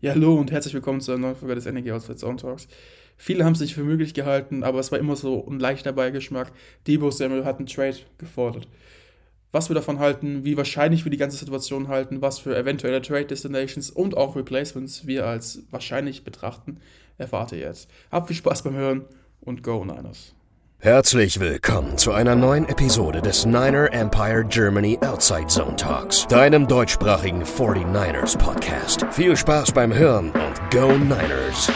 Ja, hallo und herzlich willkommen zu einer neuen Folge des Energy Outside Sound Talks. Viele haben es sich für möglich gehalten, aber es war immer so ein leichter Beigeschmack. Debo Samuel hat einen Trade gefordert. Was wir davon halten, wie wahrscheinlich wir die ganze Situation halten, was für eventuelle Trade Destinations und auch Replacements wir als wahrscheinlich betrachten, erfahrt ihr jetzt. Habt viel Spaß beim Hören und Go Niners! Herzlich willkommen zu einer neuen Episode des Niner Empire Germany Outside Zone Talks, deinem deutschsprachigen 49ers Podcast. Viel Spaß beim Hören und Go Niners!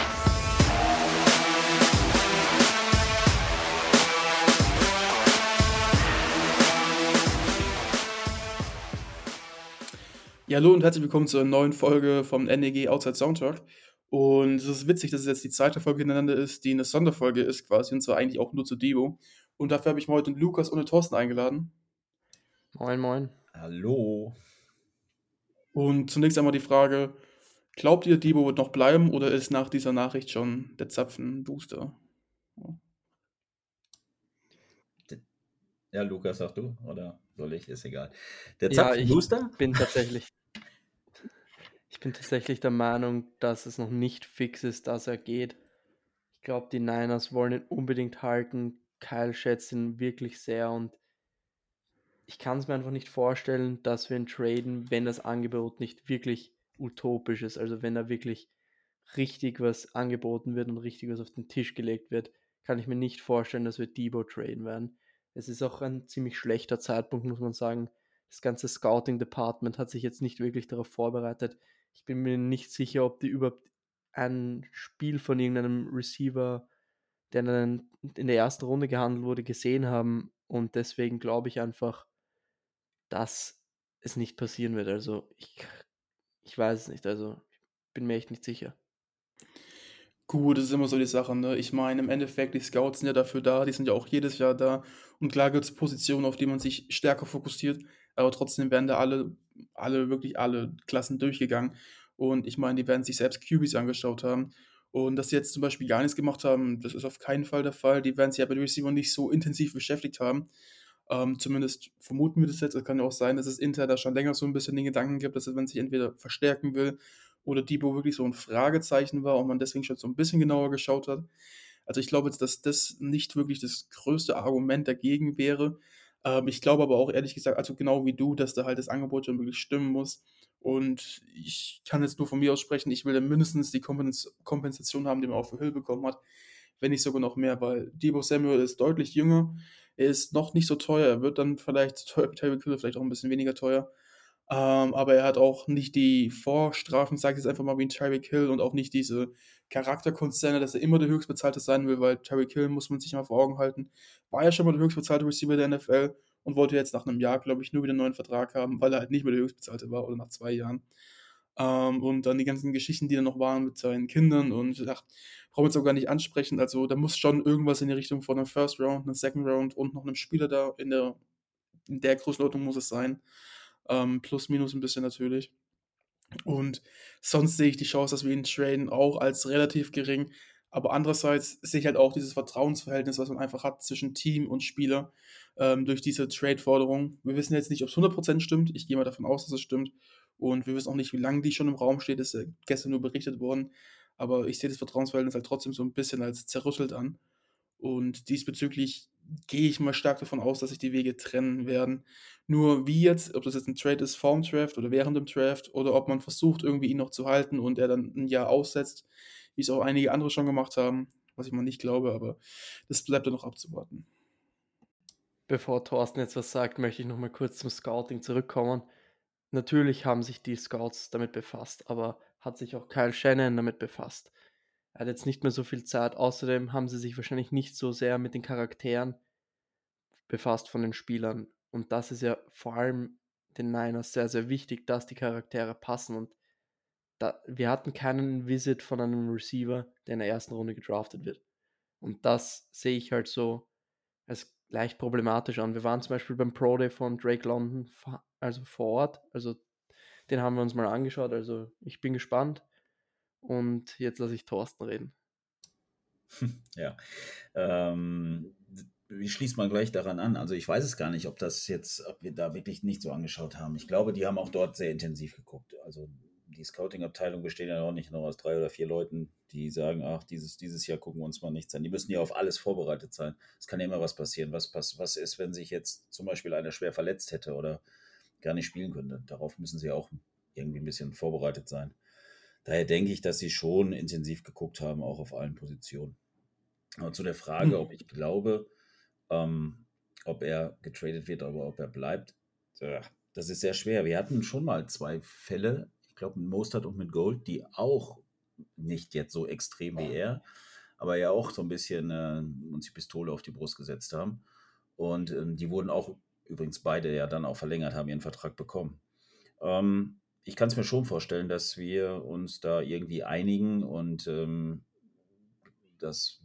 Ja, hallo und herzlich willkommen zu einer neuen Folge vom NEG Outside Soundtalk. Und es ist witzig, dass es jetzt die zweite Folge hintereinander ist, die eine Sonderfolge ist quasi, und zwar eigentlich auch nur zu Debo. Und dafür habe ich mal heute den Lukas und den Thorsten eingeladen. Moin, moin. Hallo. Und zunächst einmal die Frage, glaubt ihr, Debo wird noch bleiben oder ist nach dieser Nachricht schon der Zapfen Booster? Ja, Lukas, sag du, oder soll ich? Ist egal. Der Ja, ich Zapfenbooster? bin tatsächlich, ich bin tatsächlich der Meinung, dass es noch nicht fix ist, dass er geht. Ich glaube, die Niners wollen ihn unbedingt halten. Kyle schätzt ihn wirklich sehr und ich kann es mir einfach nicht vorstellen, dass wir ihn traden, wenn das Angebot nicht wirklich utopisch ist. Also wenn da wirklich richtig was angeboten wird und richtig was auf den Tisch gelegt wird, kann ich mir nicht vorstellen, dass wir Debo traden werden. Es ist auch ein ziemlich schlechter Zeitpunkt, muss man sagen. Das ganze Scouting Department hat sich jetzt nicht wirklich darauf vorbereitet. Ich bin mir nicht sicher, ob die überhaupt ein Spiel von irgendeinem Receiver, der in, der ersten Runde gehandelt wurde, gesehen haben. Und deswegen glaube ich einfach, dass es nicht passieren wird. Also ich, ich weiß es nicht. Also ich bin mir echt nicht sicher. Gut, das ist immer so die Sache, ne? Ich meine, im Endeffekt, die Scouts sind ja dafür da, die sind ja auch jedes Jahr da. Und klar gibt es Positionen, auf die man sich stärker fokussiert, aber trotzdem werden da alle, alle, wirklich alle Klassen durchgegangen. Und ich meine, die werden sich selbst QBs angeschaut haben. Und dass sie jetzt zum Beispiel gar nichts gemacht haben, das ist auf keinen Fall der Fall. Die werden sich bei den Receiver nicht so intensiv beschäftigt haben. Ähm, zumindest vermuten wir das jetzt. Es kann ja auch sein, dass es Inter da schon länger so ein bisschen den Gedanken gibt, dass man sich entweder verstärken will oder Debo wirklich so ein Fragezeichen war und man deswegen schon so ein bisschen genauer geschaut hat. Also ich glaube jetzt, dass das nicht wirklich das größte Argument dagegen wäre. Ähm, ich glaube aber auch ehrlich gesagt, also genau wie du, dass da halt das Angebot schon wirklich stimmen muss. Und ich kann jetzt nur von mir aus sprechen, ich will dann mindestens die Kompens- Kompensation haben, die man auch für Hill bekommen hat, wenn nicht sogar noch mehr, weil Debo Samuel ist deutlich jünger, er ist noch nicht so teuer, er wird dann vielleicht Tyreek Hill vielleicht auch ein bisschen weniger teuer. Ähm, aber er hat auch nicht die Vorstrafen, sage ich jetzt einfach mal, wie ein Tyreek Hill und auch nicht diese Charakterkonzerne, dass er immer der höchstbezahlte sein will, weil Tyreek Hill, muss man sich mal vor Augen halten, war ja schon mal der höchstbezahlte Receiver der NFL und wollte jetzt nach einem Jahr, glaube ich, nur wieder einen neuen Vertrag haben, weil er halt nicht mehr der höchstbezahlte war oder nach zwei Jahren. Ähm, und dann die ganzen Geschichten, die da noch waren mit seinen Kindern und ich dachte, brauchen wir jetzt auch gar nicht ansprechen. Also da muss schon irgendwas in die Richtung von einem First Round, einem Second Round und noch einem Spieler da in der, in der Größenordnung muss es sein. Ähm, plus, minus ein bisschen natürlich. Und sonst sehe ich die Chance, dass wir ihn traden, auch als relativ gering. Aber andererseits sehe ich halt auch dieses Vertrauensverhältnis, was man einfach hat zwischen Team und Spieler ähm, durch diese Trade-Forderung. Wir wissen jetzt nicht, ob es 100% stimmt. Ich gehe mal davon aus, dass es stimmt. Und wir wissen auch nicht, wie lange die schon im Raum steht. Das ist gestern nur berichtet worden. Aber ich sehe das Vertrauensverhältnis halt trotzdem so ein bisschen als zerrüttelt an. Und diesbezüglich gehe ich mal stark davon aus, dass sich die Wege trennen werden. Nur wie jetzt, ob das jetzt ein Trade ist vorm Draft oder während dem Draft oder ob man versucht, irgendwie ihn noch zu halten und er dann ein Jahr aussetzt, wie es auch einige andere schon gemacht haben, was ich mal nicht glaube, aber das bleibt dann noch abzuwarten. Bevor Thorsten jetzt was sagt, möchte ich noch mal kurz zum Scouting zurückkommen. Natürlich haben sich die Scouts damit befasst, aber hat sich auch Kyle Shannon damit befasst. Er hat jetzt nicht mehr so viel Zeit. Außerdem haben sie sich wahrscheinlich nicht so sehr mit den Charakteren befasst von den Spielern. Und das ist ja vor allem den Niners sehr, sehr wichtig, dass die Charaktere passen. Und da, wir hatten keinen Visit von einem Receiver, der in der ersten Runde gedraftet wird. Und das sehe ich halt so als leicht problematisch an. Wir waren zum Beispiel beim Pro Day von Drake London, also vor Ort. Also den haben wir uns mal angeschaut. Also ich bin gespannt. Und jetzt lasse ich Thorsten reden. Ja. Ähm, wie schließt man gleich daran an? Also ich weiß es gar nicht, ob das jetzt, ob wir da wirklich nicht so angeschaut haben. Ich glaube, die haben auch dort sehr intensiv geguckt. Also die Scouting-Abteilung besteht ja auch nicht nur aus drei oder vier Leuten, die sagen, ach, dieses, dieses Jahr gucken wir uns mal nichts an. Die müssen ja auf alles vorbereitet sein. Es kann ja immer was passieren. Was, was, was ist, wenn sich jetzt zum Beispiel einer schwer verletzt hätte oder gar nicht spielen könnte? Darauf müssen sie auch irgendwie ein bisschen vorbereitet sein. Daher denke ich, dass sie schon intensiv geguckt haben, auch auf allen Positionen. Aber zu der Frage, ob ich glaube, ähm, ob er getradet wird oder ob er bleibt, das ist sehr schwer. Wir hatten schon mal zwei Fälle, ich glaube mit Mostert und mit Gold, die auch nicht jetzt so extrem wie er, aber ja auch so ein bisschen äh, uns die Pistole auf die Brust gesetzt haben. Und ähm, die wurden auch übrigens beide ja dann auch verlängert, haben ihren Vertrag bekommen. Ähm, ich kann es mir schon vorstellen, dass wir uns da irgendwie einigen und ähm, dass,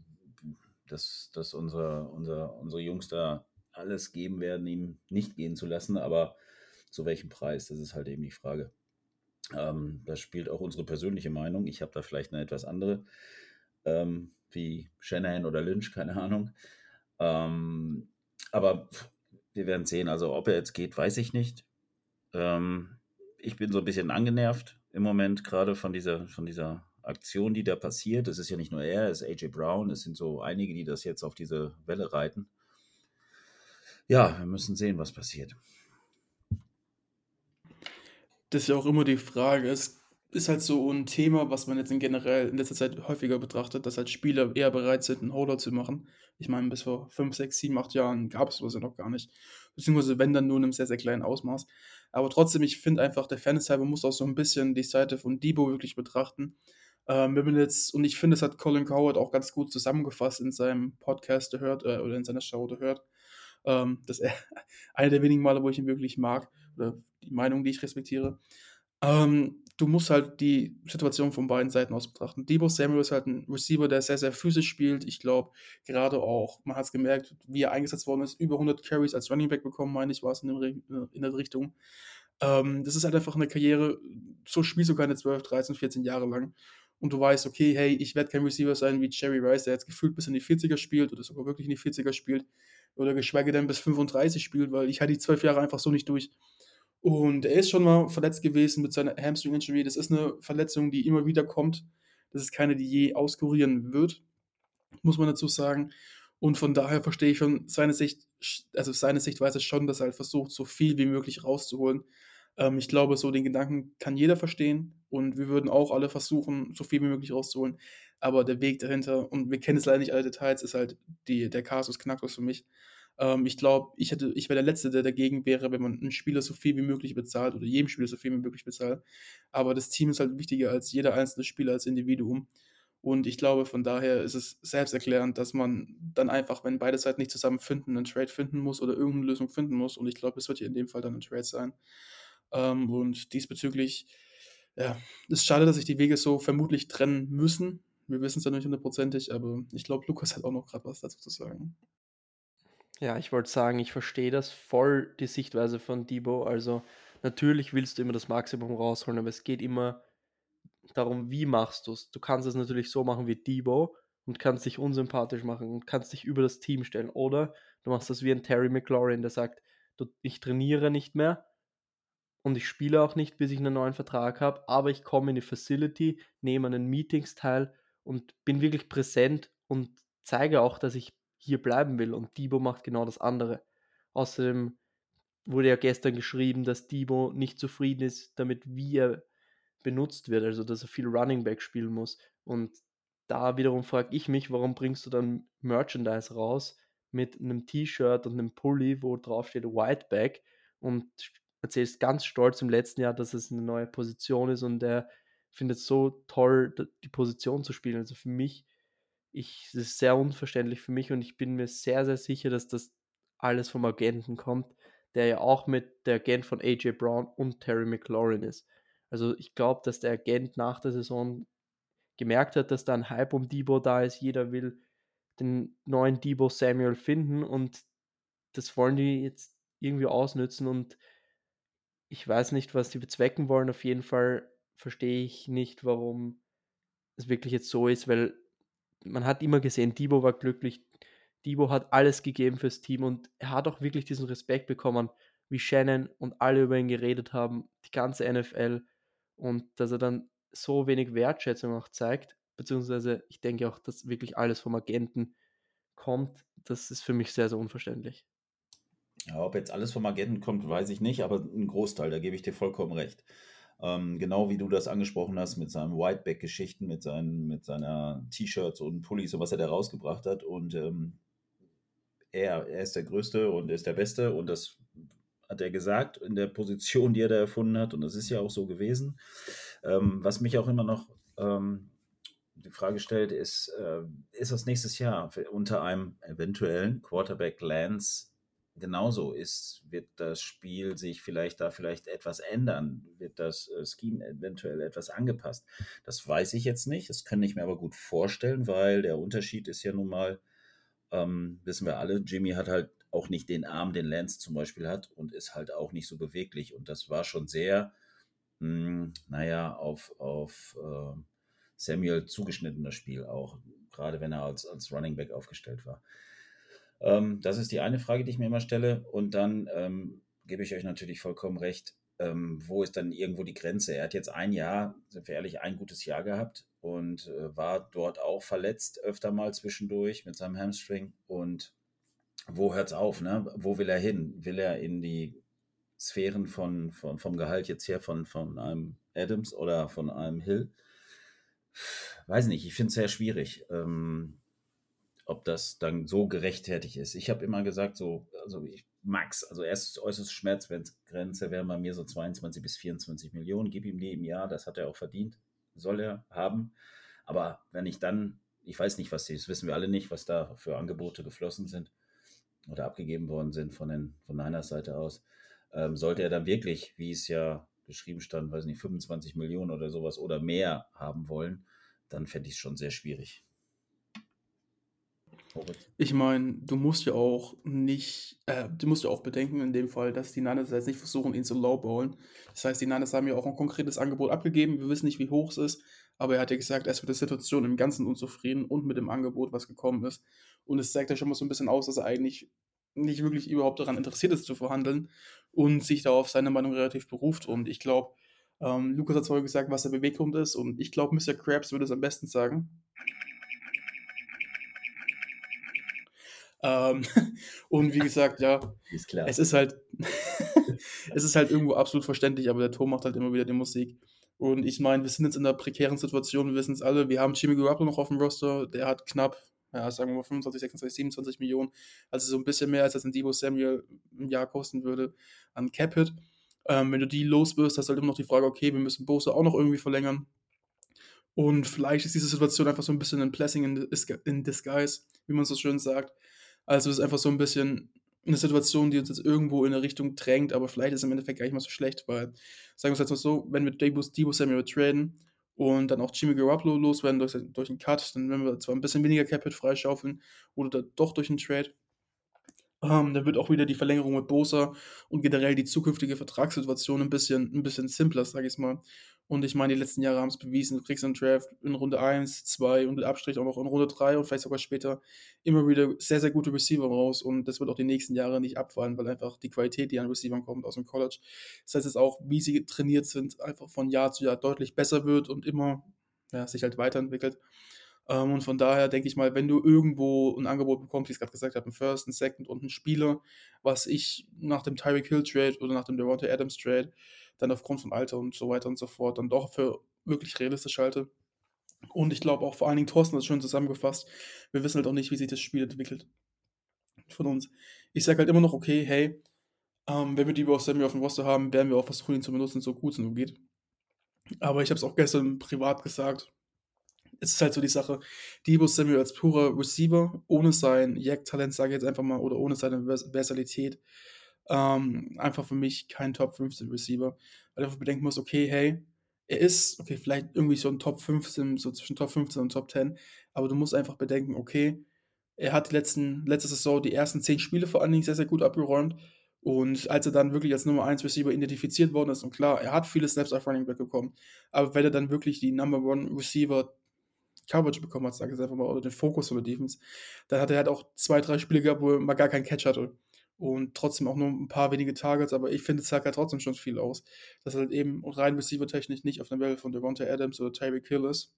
dass, dass unser, unser, unsere Jungs da alles geben werden, ihm nicht gehen zu lassen, aber zu welchem Preis, das ist halt eben die Frage. Ähm, das spielt auch unsere persönliche Meinung. Ich habe da vielleicht eine etwas andere, ähm, wie Shanahan oder Lynch, keine Ahnung. Ähm, aber wir werden sehen. Also, ob er jetzt geht, weiß ich nicht. Ähm, ich bin so ein bisschen angenervt im Moment, gerade von dieser, von dieser Aktion, die da passiert. Es ist ja nicht nur er, es ist AJ Brown, es sind so einige, die das jetzt auf diese Welle reiten. Ja, wir müssen sehen, was passiert. Das ist ja auch immer die Frage. Es ist halt so ein Thema, was man jetzt in generell in letzter Zeit häufiger betrachtet, dass halt Spieler eher bereit sind, einen Holder zu machen. Ich meine, bis vor 5, 6, 7, 8 Jahren gab es sowas ja noch gar nicht. Beziehungsweise wenn dann nur in einem sehr, sehr kleinen Ausmaß. Aber trotzdem, ich finde einfach, der Fairness halber muss auch so ein bisschen die Seite von Debo wirklich betrachten. Ähm, wenn man jetzt, und ich finde, das hat Colin Coward auch ganz gut zusammengefasst in seinem Podcast gehört, äh, oder in seiner Show gehört. Ähm, das ist einer der wenigen Male, wo ich ihn wirklich mag, oder die Meinung, die ich respektiere. Ähm, du musst halt die Situation von beiden Seiten aus betrachten. Debo Samuel ist halt ein Receiver, der sehr, sehr physisch spielt. Ich glaube, gerade auch, man hat es gemerkt, wie er eingesetzt worden ist, über 100 Carries als Running Back bekommen, meine ich, war es in, in der Richtung. Ähm, das ist halt einfach eine Karriere, so spielst du keine 12, 13, 14 Jahre lang. Und du weißt, okay, hey, ich werde kein Receiver sein wie Jerry Rice, der jetzt gefühlt bis in die 40er spielt oder sogar wirklich in die 40er spielt oder geschweige denn bis 35 spielt, weil ich hatte die 12 Jahre einfach so nicht durch. Und er ist schon mal verletzt gewesen mit seiner Hamstring-Injury. Das ist eine Verletzung, die immer wieder kommt. Das ist keine, die je auskurieren wird, muss man dazu sagen. Und von daher verstehe ich schon seine Sicht, also seine Sichtweise schon, dass er halt versucht, so viel wie möglich rauszuholen. Ähm, ich glaube, so den Gedanken kann jeder verstehen und wir würden auch alle versuchen, so viel wie möglich rauszuholen. Aber der Weg dahinter, und wir kennen es leider nicht alle Details, ist halt die, der Kasus Knacktus für mich. Ähm, ich glaube, ich, ich wäre der Letzte, der dagegen wäre, wenn man einen Spieler so viel wie möglich bezahlt oder jedem Spieler so viel wie möglich bezahlt. Aber das Team ist halt wichtiger als jeder einzelne Spieler als Individuum. Und ich glaube, von daher ist es selbsterklärend, dass man dann einfach, wenn beide Seiten nicht zusammenfinden, einen Trade finden muss oder irgendeine Lösung finden muss. Und ich glaube, es wird hier in dem Fall dann ein Trade sein. Ähm, und diesbezüglich, ja, ist schade, dass sich die Wege so vermutlich trennen müssen. Wir wissen es ja nicht hundertprozentig, aber ich glaube, Lukas hat auch noch gerade was dazu zu sagen. Ja, ich wollte sagen, ich verstehe das voll, die Sichtweise von Debo. Also natürlich willst du immer das Maximum rausholen, aber es geht immer darum, wie machst du es. Du kannst es natürlich so machen wie Debo und kannst dich unsympathisch machen und kannst dich über das Team stellen. Oder du machst das wie ein Terry McLaurin, der sagt, ich trainiere nicht mehr und ich spiele auch nicht, bis ich einen neuen Vertrag habe, aber ich komme in die Facility, nehme an den Meetings teil und bin wirklich präsent und zeige auch, dass ich hier bleiben will. Und Debo macht genau das andere. Außerdem wurde ja gestern geschrieben, dass Debo nicht zufrieden ist damit, wie er benutzt wird, also dass er viel Running Back spielen muss. Und da wiederum frage ich mich, warum bringst du dann Merchandise raus mit einem T-Shirt und einem Pulli, wo drauf steht Whiteback und erzählst ganz stolz im letzten Jahr, dass es eine neue Position ist und er findet es so toll, die Position zu spielen. Also für mich ich, das ist sehr unverständlich für mich und ich bin mir sehr, sehr sicher, dass das alles vom Agenten kommt, der ja auch mit der Agent von AJ Brown und Terry McLaurin ist. Also ich glaube, dass der Agent nach der Saison gemerkt hat, dass da ein Hype um Debo da ist. Jeder will den neuen Debo Samuel finden und das wollen die jetzt irgendwie ausnützen und ich weiß nicht, was die bezwecken wollen. Auf jeden Fall verstehe ich nicht, warum es wirklich jetzt so ist, weil man hat immer gesehen, Debo war glücklich. Debo hat alles gegeben fürs Team und er hat auch wirklich diesen Respekt bekommen, wie Shannon und alle über ihn geredet haben, die ganze NFL. Und dass er dann so wenig Wertschätzung auch zeigt, beziehungsweise ich denke auch, dass wirklich alles vom Agenten kommt, das ist für mich sehr, sehr unverständlich. Ja, ob jetzt alles vom Agenten kommt, weiß ich nicht, aber ein Großteil, da gebe ich dir vollkommen recht. Ähm, genau wie du das angesprochen hast mit seinen Whiteback-Geschichten, mit, seinen, mit seiner T-Shirts und Pullis und was er da rausgebracht hat. Und ähm, er, er ist der Größte und er ist der Beste und das hat er gesagt in der Position, die er da erfunden hat und das ist ja auch so gewesen. Ähm, was mich auch immer noch ähm, die Frage stellt, ist, äh, ist das nächstes Jahr unter einem eventuellen Quarterback Lance genauso ist, wird das Spiel sich vielleicht da vielleicht etwas ändern, wird das äh, Scheme eventuell etwas angepasst. Das weiß ich jetzt nicht, das kann ich mir aber gut vorstellen, weil der Unterschied ist ja nun mal, ähm, wissen wir alle, Jimmy hat halt auch nicht den Arm, den Lance zum Beispiel hat und ist halt auch nicht so beweglich und das war schon sehr, mh, hm, naja, auf, auf äh, Samuel zugeschnitten das Spiel auch, gerade wenn er als, als Running Back aufgestellt war. Ähm, das ist die eine Frage, die ich mir immer stelle. Und dann ähm, gebe ich euch natürlich vollkommen recht. Ähm, wo ist dann irgendwo die Grenze? Er hat jetzt ein Jahr, sind wir ehrlich, ein gutes Jahr gehabt und äh, war dort auch verletzt, öfter mal zwischendurch mit seinem Hamstring. Und wo hört es auf? Ne? Wo will er hin? Will er in die Sphären von, von, vom Gehalt jetzt her von, von einem Adams oder von einem Hill? Weiß nicht, ich finde es sehr schwierig. Ähm, ob das dann so gerechtfertigt ist. Ich habe immer gesagt, so, also ich, Max, also erst äußerste Schmerzgrenze wären bei mir so 22 bis 24 Millionen. Gib ihm die im Jahr, das hat er auch verdient, soll er haben. Aber wenn ich dann, ich weiß nicht, was die, das wissen wir alle nicht, was da für Angebote geflossen sind oder abgegeben worden sind von, den, von einer Seite aus, ähm, sollte er dann wirklich, wie es ja geschrieben stand, weiß nicht, 25 Millionen oder sowas oder mehr haben wollen, dann fände ich es schon sehr schwierig. Ich meine, du musst ja auch nicht, äh, du musst ja auch bedenken in dem Fall, dass die Niners jetzt nicht versuchen, ihn zu lowballen. Das heißt, die Niners haben ja auch ein konkretes Angebot abgegeben. Wir wissen nicht, wie hoch es ist, aber er hat ja gesagt, er ist mit der Situation im Ganzen unzufrieden und mit dem Angebot, was gekommen ist. Und es zeigt ja schon mal so ein bisschen aus, dass er eigentlich nicht wirklich überhaupt daran interessiert ist zu verhandeln und sich da auf seine Meinung relativ beruft. Und ich glaube, ähm, Lukas hat vorher gesagt, was der Beweggrund ist. Und ich glaube, Mr. Krabs würde es am besten sagen. Ähm, und wie gesagt, ja, ist es ist halt, es ist halt irgendwo absolut verständlich, aber der Ton macht halt immer wieder die Musik. Und ich meine, wir sind jetzt in einer prekären Situation, wir wissen es alle. Wir haben Jimmy Garoppolo noch auf dem Roster, der hat knapp, ja, sagen wir mal 25, 26, 27 Millionen, also so ein bisschen mehr als das ein Debo Samuel im Jahr kosten würde an Capit. Ähm, wenn du die los wirst, hast du halt immer noch die Frage, okay, wir müssen Bose auch noch irgendwie verlängern. Und vielleicht ist diese Situation einfach so ein bisschen ein Blessing in disguise, wie man so schön sagt. Also es ist einfach so ein bisschen eine Situation, die uns jetzt irgendwo in eine Richtung drängt, aber vielleicht ist es im Endeffekt gar nicht mal so schlecht, weil, sagen wir es jetzt mal so, wenn wir Debo, Samuel traden und dann auch Jimmy Garoppolo loswerden durch, durch einen Cut, dann werden wir zwar ein bisschen weniger Capit freischaufeln oder doch durch einen Trade, ähm, dann wird auch wieder die Verlängerung mit Bosa und generell die zukünftige Vertragssituation ein bisschen, ein bisschen simpler, sage ich mal. Und ich meine, die letzten Jahre haben es bewiesen, du kriegst einen Draft in Runde 1, 2 und mit Abstrich auch noch in Runde 3 und vielleicht sogar später immer wieder sehr, sehr gute Receiver raus. Und das wird auch die nächsten Jahre nicht abfallen, weil einfach die Qualität, die an Receivern kommt aus dem College, das heißt jetzt auch, wie sie trainiert sind, einfach von Jahr zu Jahr deutlich besser wird und immer ja, sich halt weiterentwickelt. Ähm, und von daher denke ich mal, wenn du irgendwo ein Angebot bekommst, wie ich es gerade gesagt habe, ein First, ein Second und ein Spieler, was ich nach dem Tyreek Hill Trade oder nach dem Devontae Adams Trade dann aufgrund von Alter und so weiter und so fort dann doch für wirklich realistisch halte. Und ich glaube auch vor allen Dingen, Thorsten hat es schön zusammengefasst, wir wissen halt auch nicht, wie sich das Spiel entwickelt von uns. Ich sage halt immer noch, okay, hey, ähm, wenn wir die aus Sammy auf dem Roster haben, werden wir auch versuchen, ihn zu benutzen, so gut es nur geht. Aber ich habe es auch gestern privat gesagt, es ist halt so die Sache, Debo Samuel als purer Receiver, ohne sein Jack-Talent, sage ich jetzt einfach mal, oder ohne seine Versalität, ähm, einfach für mich kein Top 15 Receiver, weil einfach bedenken musst, okay, hey, er ist, okay, vielleicht irgendwie so ein Top 15, so zwischen Top 15 und Top 10, aber du musst einfach bedenken, okay, er hat die letzten, letzte Saison die ersten 10 Spiele vor allen Dingen sehr, sehr gut abgeräumt und als er dann wirklich als Nummer 1 Receiver identifiziert worden ist, und klar, er hat viele Snaps auf Running Back bekommen, aber wenn er dann wirklich die Number One Receiver Coverage bekommen hat, sage ich einfach mal, oder den Fokus von der Defense, dann hat er halt auch zwei, drei Spiele gehabt, wo er mal gar keinen Catch hatte. Und trotzdem auch nur ein paar wenige Targets, aber ich finde, es sagt halt trotzdem schon viel aus, dass er halt eben rein receiver-technisch nicht auf dem Level von Devonta Adams oder Tyreek Hill ist.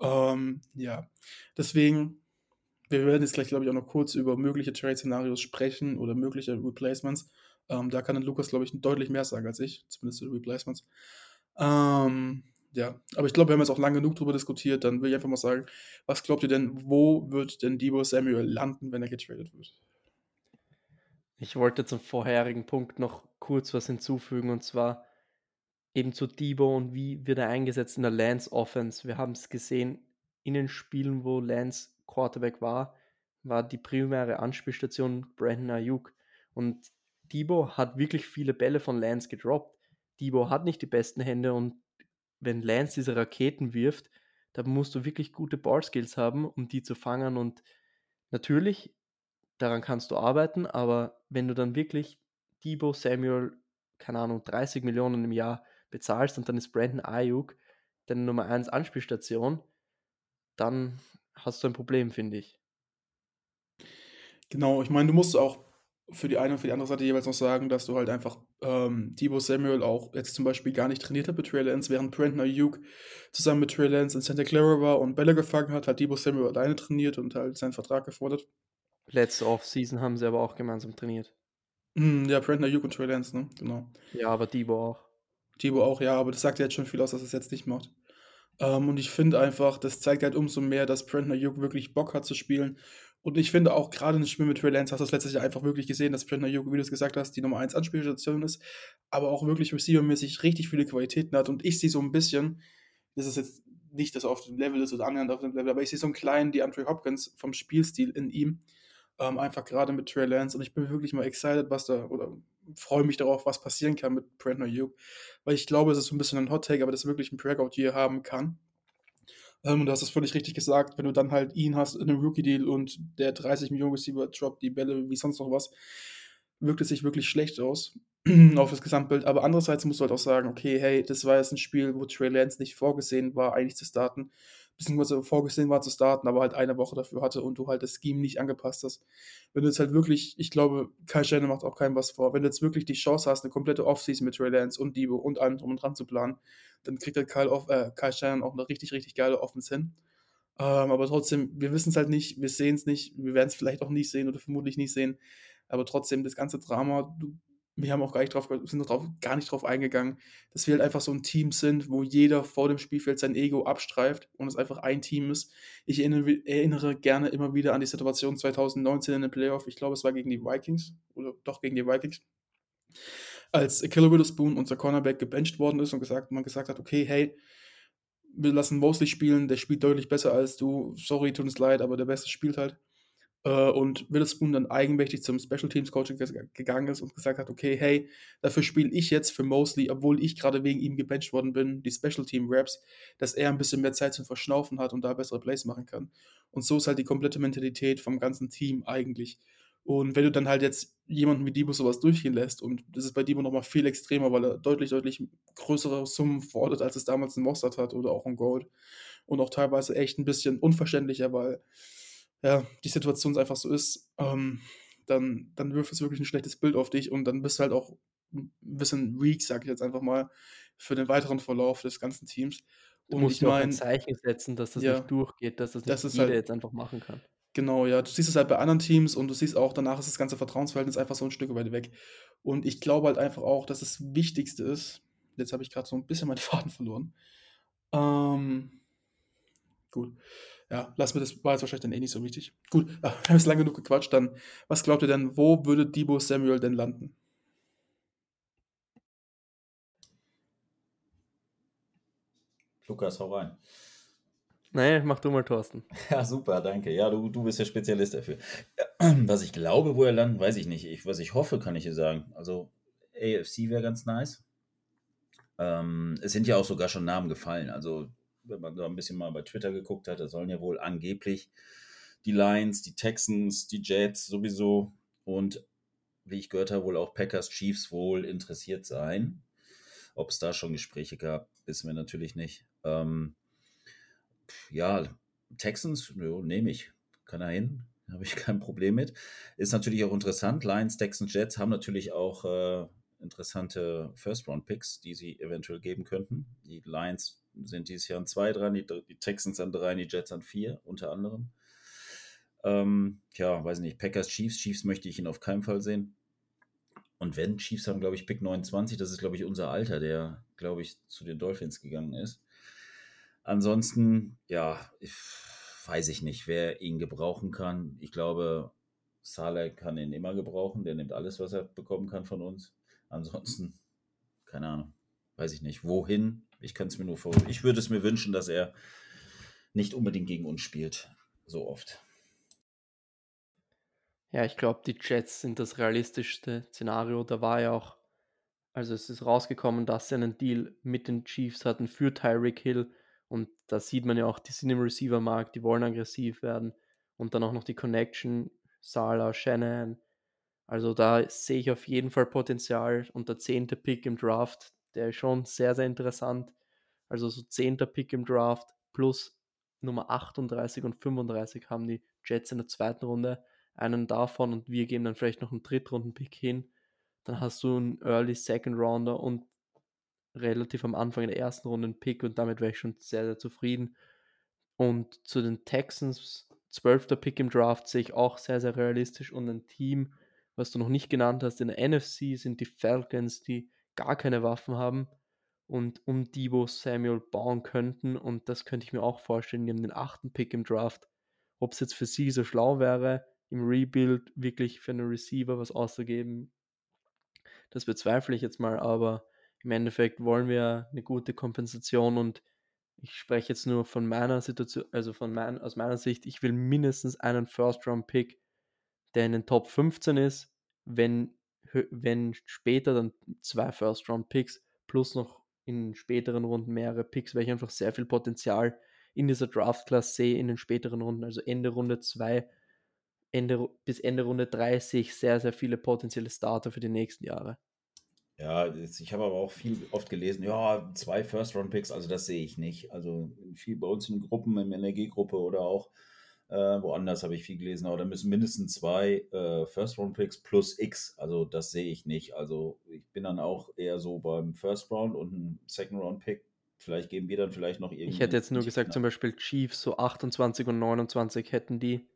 Ähm, ja, deswegen, wir werden jetzt gleich, glaube ich, auch noch kurz über mögliche Trade-Szenarios sprechen oder mögliche Replacements. Ähm, da kann dann Lukas, glaube ich, deutlich mehr sagen als ich, zumindest zu Replacements. Ähm, ja, aber ich glaube, wir haben jetzt auch lange genug darüber diskutiert. Dann will ich einfach mal sagen, was glaubt ihr denn, wo wird denn Debo Samuel landen, wenn er getradet wird? Ich wollte zum vorherigen Punkt noch kurz was hinzufügen und zwar eben zu Debo und wie wird er eingesetzt in der Lance Offense. Wir haben es gesehen in den Spielen, wo Lance Quarterback war, war die primäre Anspielstation Brandon Ayuk und Debo hat wirklich viele Bälle von Lance gedroppt. Debo hat nicht die besten Hände und wenn Lance diese Raketen wirft, dann musst du wirklich gute Ballskills haben, um die zu fangen und natürlich daran kannst du arbeiten, aber wenn du dann wirklich Debo Samuel, keine Ahnung, 30 Millionen im Jahr bezahlst und dann ist Brandon Ayuk deine Nummer 1 Anspielstation, dann hast du ein Problem, finde ich. Genau, ich meine, du musst auch für die eine und für die andere Seite jeweils noch sagen, dass du halt einfach ähm, Debo Samuel auch jetzt zum Beispiel gar nicht trainiert hat mit Trey Lance, während Brandon Ayuk zusammen mit Trey Lance in Santa Clara war und Bälle gefangen hat, hat Debo Samuel alleine trainiert und halt seinen Vertrag gefordert. Letzte Offseason haben sie aber auch gemeinsam trainiert. Mm, ja, Brandon Ayuk und Trey Lance, ne? Genau. Ja, aber Debo auch. Debo auch, ja, aber das sagt ja jetzt schon viel aus, dass er es jetzt nicht macht. Ähm, und ich finde einfach, das zeigt halt umso mehr, dass Brandon Ayuk wirklich Bock hat zu spielen und ich finde auch gerade ein Spiel mit Trey Lance hast du das letztes Jahr einfach wirklich gesehen, dass Brandon Ayuk, wie du es gesagt hast, die Nummer 1 Anspielstation ist, aber auch wirklich receivermäßig richtig viele Qualitäten hat. Und ich sehe so ein bisschen, das ist jetzt nicht, dass er auf dem Level ist oder annähernd auf dem Level, aber ich sehe so einen kleinen DeAndre Hopkins vom Spielstil in ihm, ähm, einfach gerade mit Trey Lance. Und ich bin wirklich mal excited, was da, oder freue mich darauf, was passieren kann mit Brandon Ayuk, weil ich glaube, es ist so ein bisschen ein Hot Take, aber das wirklich ein Breakout-Year haben kann. Ähm, und du hast es völlig richtig gesagt, wenn du dann halt ihn hast in einem Rookie-Deal und der 30 Millionen Receiver droppt die Bälle wie sonst noch was, wirkt es sich wirklich schlecht aus auf das Gesamtbild. Aber andererseits musst du halt auch sagen, okay, hey, das war jetzt ein Spiel, wo Trey Lance nicht vorgesehen war, eigentlich zu starten beziehungsweise vorgesehen war zu starten, aber halt eine Woche dafür hatte und du halt das Scheme nicht angepasst hast. Wenn du jetzt halt wirklich, ich glaube, Kai Shannon macht auch keinem was vor, wenn du jetzt wirklich die Chance hast, eine komplette Offseason mit Trey Lance und Debo und allem drum und dran zu planen, dann kriegt halt Kyle, äh, Kai Shannon auch eine richtig, richtig geile Offense hin. Ähm, aber trotzdem, wir wissen es halt nicht, wir sehen es nicht, wir werden es vielleicht auch nicht sehen oder vermutlich nicht sehen. Aber trotzdem, das ganze Drama, du wir haben auch gar nicht drauf, sind drauf, gar nicht drauf eingegangen, dass wir halt einfach so ein Team sind, wo jeder vor dem Spielfeld sein Ego abstreift und es einfach ein Team ist. Ich erinnere, erinnere, gerne immer wieder an die Situation 2019 in den Playoff. Ich glaube, es war gegen die Vikings oder doch gegen die Vikings. Als Killer Witherspoon, unser Cornerback, gebencht worden ist und gesagt, man gesagt hat, okay, hey, wir lassen Mosley spielen, der spielt deutlich besser als du. Sorry, tut uns leid, aber der Beste spielt halt. Äh, und Witherspoon dann eigenmächtig zum Special Teams Coaching gegangen ist und gesagt hat, okay, hey, dafür spiele ich jetzt für Mosley, obwohl ich gerade wegen ihm gebencht worden bin, die Special Team Raps, dass er ein bisschen mehr Zeit zum Verschnaufen hat und da bessere Plays machen kann. Und so ist halt die komplette Mentalität vom ganzen Team eigentlich. Und wenn du dann halt jetzt jemanden wie Debo sowas durchgehen lässt, und das ist bei Debo nochmal viel extremer, weil er deutlich, deutlich größere Summen fordert, als es damals ein Mossad hat oder auch ein Gold. Und auch teilweise echt ein bisschen unverständlicher, weil ja, die Situation einfach so ist, ähm, dann, dann wirft es wirklich ein schlechtes Bild auf dich und dann bist du halt auch ein bisschen weak, sag ich jetzt einfach mal, für den weiteren Verlauf des ganzen Teams. Du musst ja auch ein Zeichen setzen, dass das ja, nicht durchgeht, dass das nicht das jeder halt, jetzt einfach machen kann. Genau, ja. Du siehst es halt bei anderen Teams und du siehst auch, danach ist das ganze Vertrauensverhältnis einfach so ein Stück weit weg. Und ich glaube halt einfach auch, dass das Wichtigste ist, jetzt habe ich gerade so ein bisschen meinen Faden verloren. Ähm, gut ja, lass mir das, war jetzt wahrscheinlich dann eh nicht so wichtig. Gut, wir haben jetzt lange genug gequatscht, dann, was glaubt ihr denn, wo würde Debo Samuel denn landen? Lukas, hau rein. Nein, mach du mal, Thorsten. Ja, super, danke. Ja, du, du bist der Spezialist dafür. Was ich glaube, wo er landet, weiß ich nicht. Ich, was ich hoffe, kann ich dir sagen. Also, AFC wäre ganz nice. Ähm, es sind ja auch sogar schon Namen gefallen. Also, wenn man da ein bisschen mal bei Twitter geguckt hat, da sollen ja wohl angeblich die Lions, die Texans, die Jets sowieso und wie ich gehört habe, wohl auch Packers, Chiefs wohl interessiert sein. Ob es da schon Gespräche gab, wissen wir natürlich nicht. Ähm, ja, Texans, nehme ich. Kann er hin. habe ich kein Problem mit. Ist natürlich auch interessant. Lions, Texans, Jets haben natürlich auch äh, interessante First-Round-Picks, die sie eventuell geben könnten. Die Lions sind dieses Jahr an zwei dran, die, die Texans an drei, die Jets an vier, unter anderem. Ähm, ja, weiß nicht, Packers, Chiefs. Chiefs möchte ich ihn auf keinen Fall sehen. Und wenn, Chiefs haben, glaube ich, Pick 29, das ist, glaube ich, unser Alter, der, glaube ich, zu den Dolphins gegangen ist. Ansonsten, ja, ich, weiß ich nicht, wer ihn gebrauchen kann. Ich glaube, Saleh kann ihn immer gebrauchen. Der nimmt alles, was er bekommen kann von uns. Ansonsten, keine Ahnung, weiß ich nicht. Wohin? Ich kann es mir nur vor. Ich würde es mir wünschen, dass er nicht unbedingt gegen uns spielt. So oft. Ja, ich glaube, die Jets sind das realistischste Szenario. Da war ja auch, also es ist rausgekommen, dass sie einen Deal mit den Chiefs hatten für Tyreek Hill. Und da sieht man ja auch, die sind im Receiver-Markt, die wollen aggressiv werden. Und dann auch noch die Connection, Salah, Shannon. Also da sehe ich auf jeden Fall Potenzial. Und der zehnte Pick im Draft, der ist schon sehr, sehr interessant. Also so zehnter Pick im Draft plus Nummer 38 und 35 haben die Jets in der zweiten Runde einen davon und wir geben dann vielleicht noch einen Drittrunden-Pick hin. Dann hast du einen Early Second Rounder und relativ am Anfang der ersten Runde einen Pick und damit wäre ich schon sehr, sehr zufrieden. Und zu den Texans, 12. Pick im Draft, sehe ich auch sehr, sehr realistisch und ein Team, was du noch nicht genannt hast, in der NFC sind die Falcons, die gar keine Waffen haben und um Debo Samuel bauen könnten und das könnte ich mir auch vorstellen, die haben den achten Pick im Draft. Ob es jetzt für sie so schlau wäre, im Rebuild wirklich für einen Receiver was auszugeben, das bezweifle ich jetzt mal, aber im Endeffekt wollen wir eine gute Kompensation und ich spreche jetzt nur von meiner Situation, also von mein, aus meiner Sicht, ich will mindestens einen First-Round-Pick, der in den Top 15 ist, wenn, wenn später dann zwei First-Round-Picks plus noch in späteren Runden mehrere Picks, weil ich einfach sehr viel Potenzial in dieser Draft-Class sehe in den späteren Runden, also Ende Runde 2 Ende, bis Ende Runde 3 sehe ich sehr, sehr viele potenzielle Starter für die nächsten Jahre. Ja, ich habe aber auch viel oft gelesen, ja, zwei First-Round-Picks, also das sehe ich nicht. Also viel bei uns in Gruppen, im Energiegruppe oder auch äh, woanders habe ich viel gelesen, aber da müssen mindestens zwei äh, First-Round-Picks plus X, also das sehe ich nicht. Also ich bin dann auch eher so beim First-Round und ein Second-Round-Pick. Vielleicht geben wir dann vielleicht noch irgendwie. Ich hätte jetzt nur gesagt, zum Beispiel Chiefs, so 28 und 29 hätten die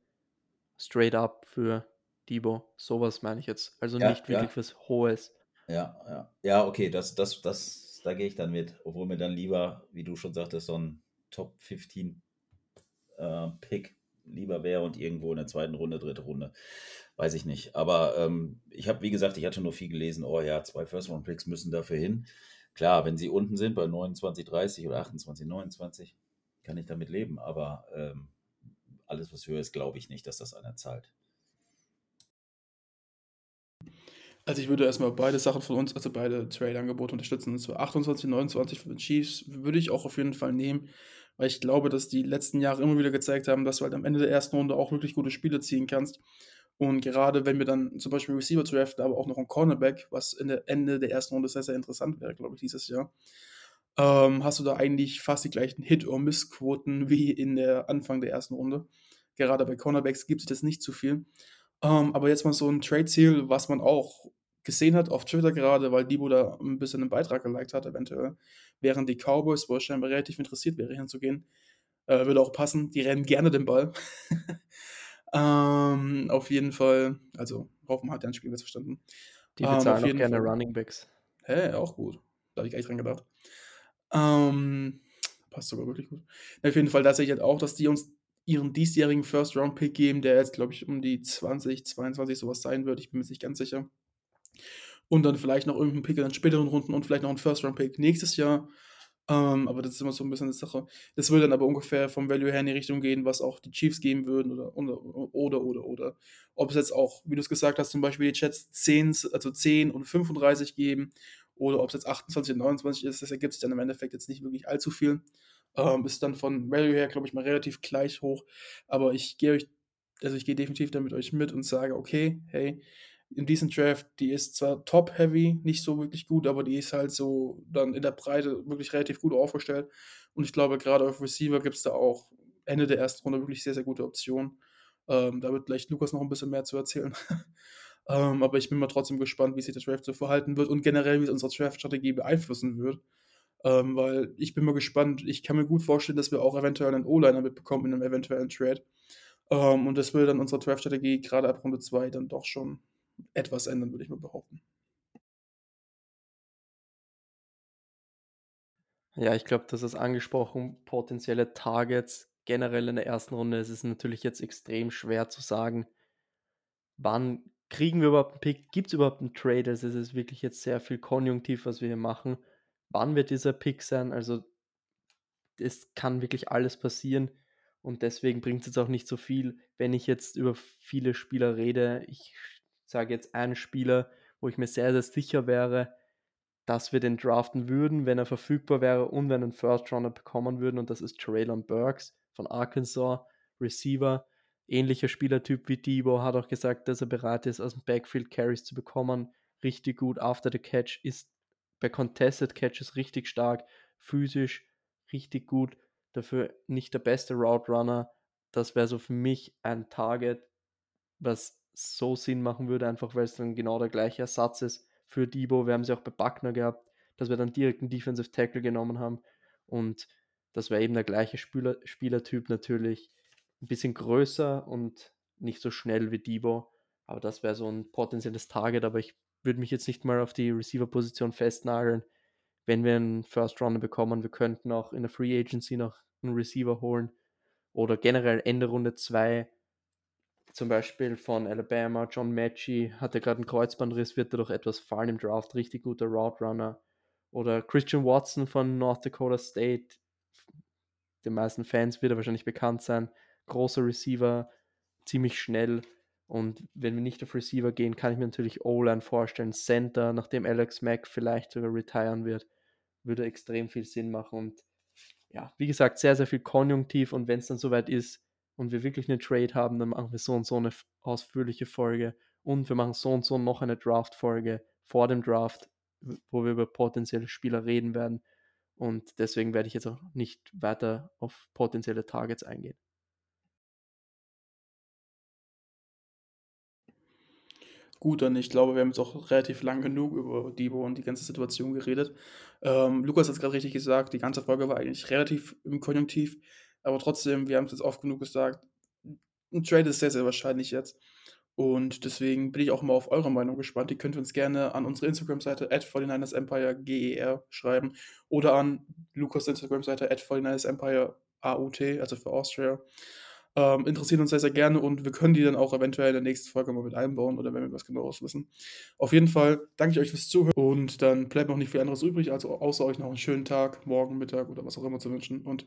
straight up für Debo. Sowas meine ich jetzt. Also Ja, nicht wirklich ja. was Hohes. Ja, ja. Ja, okay, das, das, das, da gehe ich dann mit. Obwohl mir dann lieber, wie du schon sagtest, so ein Top 15 äh, Pick lieber wäre und irgendwo in der zweiten Runde, dritte Runde. Weiß ich nicht. Aber ähm, ich habe, wie gesagt, ich hatte nur viel gelesen, oh ja, zwei First-Round-Picks müssen dafür hin. Klar, wenn sie unten sind bei 29, 30 oder 28, 29, kann ich damit leben. Aber ähm, alles, was höher ist, glaube ich nicht, dass das einer zahlt. Also ich würde erstmal beide Sachen von uns, also beide Trade-Angebote unterstützen. Und zwar 28, 29 von den Chiefs würde ich auch auf jeden Fall nehmen, weil ich glaube, dass die letzten Jahre immer wieder gezeigt haben, dass du halt am Ende der ersten Runde auch wirklich gute Spiele ziehen kannst. Und gerade wenn wir dann zum Beispiel Receiver draften, aber auch noch einen Cornerback, was in der Ende der ersten Runde sehr, sehr interessant wäre, glaube ich, dieses Jahr, ähm, hast du da eigentlich fast die gleichen Hit- or Miss-Quoten wie in der Anfang der ersten Runde. Gerade bei Cornerbacks gibt es das nicht zu viel. Ähm, aber jetzt mal so ein Trade-Ziel, was man auch gesehen hat auf Twitter gerade, weil Debo da ein bisschen einen Beitrag geliked hat, eventuell, während die Cowboys wohl scheinbar relativ interessiert wäre, hinzugehen. Äh, würde auch passen, die rennen gerne den Ball. ähm, auf jeden Fall, also Hoffen hat ja ein Spiel verstanden. Die Ähm, auf bezahlen auch jeden gerne Fall. Running Backs. Hä, auch gut. Da habe ich gar nicht dran gedacht. Ähm, passt sogar wirklich gut. Auf jeden Fall, da sehe ich halt auch, dass die uns ihren diesjährigen First-Round-Pick geben, der jetzt, glaube ich, um die 20, 22 sowas sein wird. Ich bin mir nicht ganz sicher. Und dann vielleicht noch irgendeinen Pick in späteren Runden und vielleicht noch einen First-Round-Pick nächstes Jahr. Ähm, aber das ist immer so ein bisschen eine Sache. Das würde dann aber ungefähr vom Value her in die Richtung gehen, was auch die Chiefs geben würden oder oder oder oder. oder. Ob es jetzt auch, wie du es gesagt hast, zum Beispiel die Chats 10, also 10 und 35 geben oder ob es jetzt 28 und 29 ist, das ergibt sich dann im Endeffekt jetzt nicht wirklich allzu viel. Ähm, ist dann von Value her, glaube ich, mal relativ gleich hoch. Aber ich gehe euch, also ich gehe definitiv da mit euch mit und sage, okay, hey, in diesem Draft, die ist zwar top-heavy, nicht so wirklich gut, aber die ist halt so dann in der Breite wirklich relativ gut aufgestellt. Und ich glaube, gerade auf Receiver gibt es da auch Ende der ersten Runde wirklich sehr, sehr gute Optionen. Ähm, da wird gleich Lukas noch ein bisschen mehr zu erzählen. ähm, aber ich bin mal trotzdem gespannt, wie sich der Draft so verhalten wird und generell, wie es unsere Draft-Strategie beeinflussen wird. Ähm, weil ich bin mal gespannt. Ich kann mir gut vorstellen, dass wir auch eventuell einen O-Liner mitbekommen in einem eventuellen Trade. Ähm, und das würde dann unsere Draft-Strategie gerade ab Runde 2 dann doch schon etwas ändern, würde ich mal behaupten. Ja, ich glaube, das ist angesprochen, potenzielle Targets generell in der ersten Runde. Es ist natürlich jetzt extrem schwer zu sagen, wann kriegen wir überhaupt einen Pick, gibt es überhaupt einen Trade? Also es ist wirklich jetzt sehr viel Konjunktiv, was wir hier machen. Wann wird dieser Pick sein? Also es kann wirklich alles passieren und deswegen bringt es jetzt auch nicht so viel, wenn ich jetzt über viele Spieler rede. Ich sage jetzt einen Spieler, wo ich mir sehr, sehr sicher wäre, dass wir den draften würden, wenn er verfügbar wäre und wenn einen First Runner bekommen würden. Und das ist Traylon Burks von Arkansas, Receiver. Ähnlicher Spielertyp wie Debo, hat auch gesagt, dass er bereit ist, aus dem Backfield Carries zu bekommen. Richtig gut after the catch, ist bei Contested Catches richtig stark, physisch richtig gut. Dafür nicht der beste Route Runner. Das wäre so für mich ein Target, was so Sinn machen würde, einfach weil es dann genau der gleiche Ersatz ist für Debo. Wir haben sie auch bei Buckner gehabt, dass wir dann direkt einen Defensive Tackle genommen haben. Und das wäre eben der gleiche Spieler, Spielertyp natürlich. Ein bisschen größer und nicht so schnell wie Debo. Aber das wäre so ein potenzielles Target. Aber ich würde mich jetzt nicht mal auf die Receiver-Position festnageln. Wenn wir einen First Runner bekommen, wir könnten auch in der Free Agency noch einen Receiver holen. Oder generell Ende Runde 2 zum Beispiel von Alabama, John Matchy hatte gerade einen Kreuzbandriss, wird er doch etwas fallen im Draft, richtig guter Route Runner. Oder Christian Watson von North Dakota State, den meisten Fans wird er wahrscheinlich bekannt sein. Großer Receiver, ziemlich schnell. Und wenn wir nicht auf Receiver gehen, kann ich mir natürlich O-Line vorstellen. Center, nachdem Alex Mack vielleicht sogar retiren wird, würde extrem viel Sinn machen. Und ja, wie gesagt, sehr, sehr viel Konjunktiv. Und wenn es dann soweit ist, und wir wirklich einen Trade haben, dann machen wir so und so eine ausführliche Folge und wir machen so und so noch eine Draft-Folge vor dem Draft, wo wir über potenzielle Spieler reden werden. Und deswegen werde ich jetzt auch nicht weiter auf potenzielle Targets eingehen. Gut, dann ich glaube, wir haben jetzt auch relativ lang genug über Debo und die ganze Situation geredet. Ähm, Lukas hat es gerade richtig gesagt, die ganze Folge war eigentlich relativ im Konjunktiv. Aber trotzdem, wir haben es jetzt oft genug gesagt, ein Trade ist sehr, sehr wahrscheinlich jetzt. Und deswegen bin ich auch mal auf eure Meinung gespannt. Ihr könnt uns gerne an unsere Instagram-Seite at 49ersempire GER schreiben oder an Lukas Instagram-Seite at 49ersempire AUT, also für Austria. Ähm, interessiert uns sehr, sehr gerne und wir können die dann auch eventuell in der nächsten Folge mal mit einbauen oder wenn wir was genaueres wissen. Auf jeden Fall danke ich euch fürs Zuhören und dann bleibt noch nicht viel anderes übrig, also außer euch noch einen schönen Tag, morgen, Mittag oder was auch immer zu wünschen und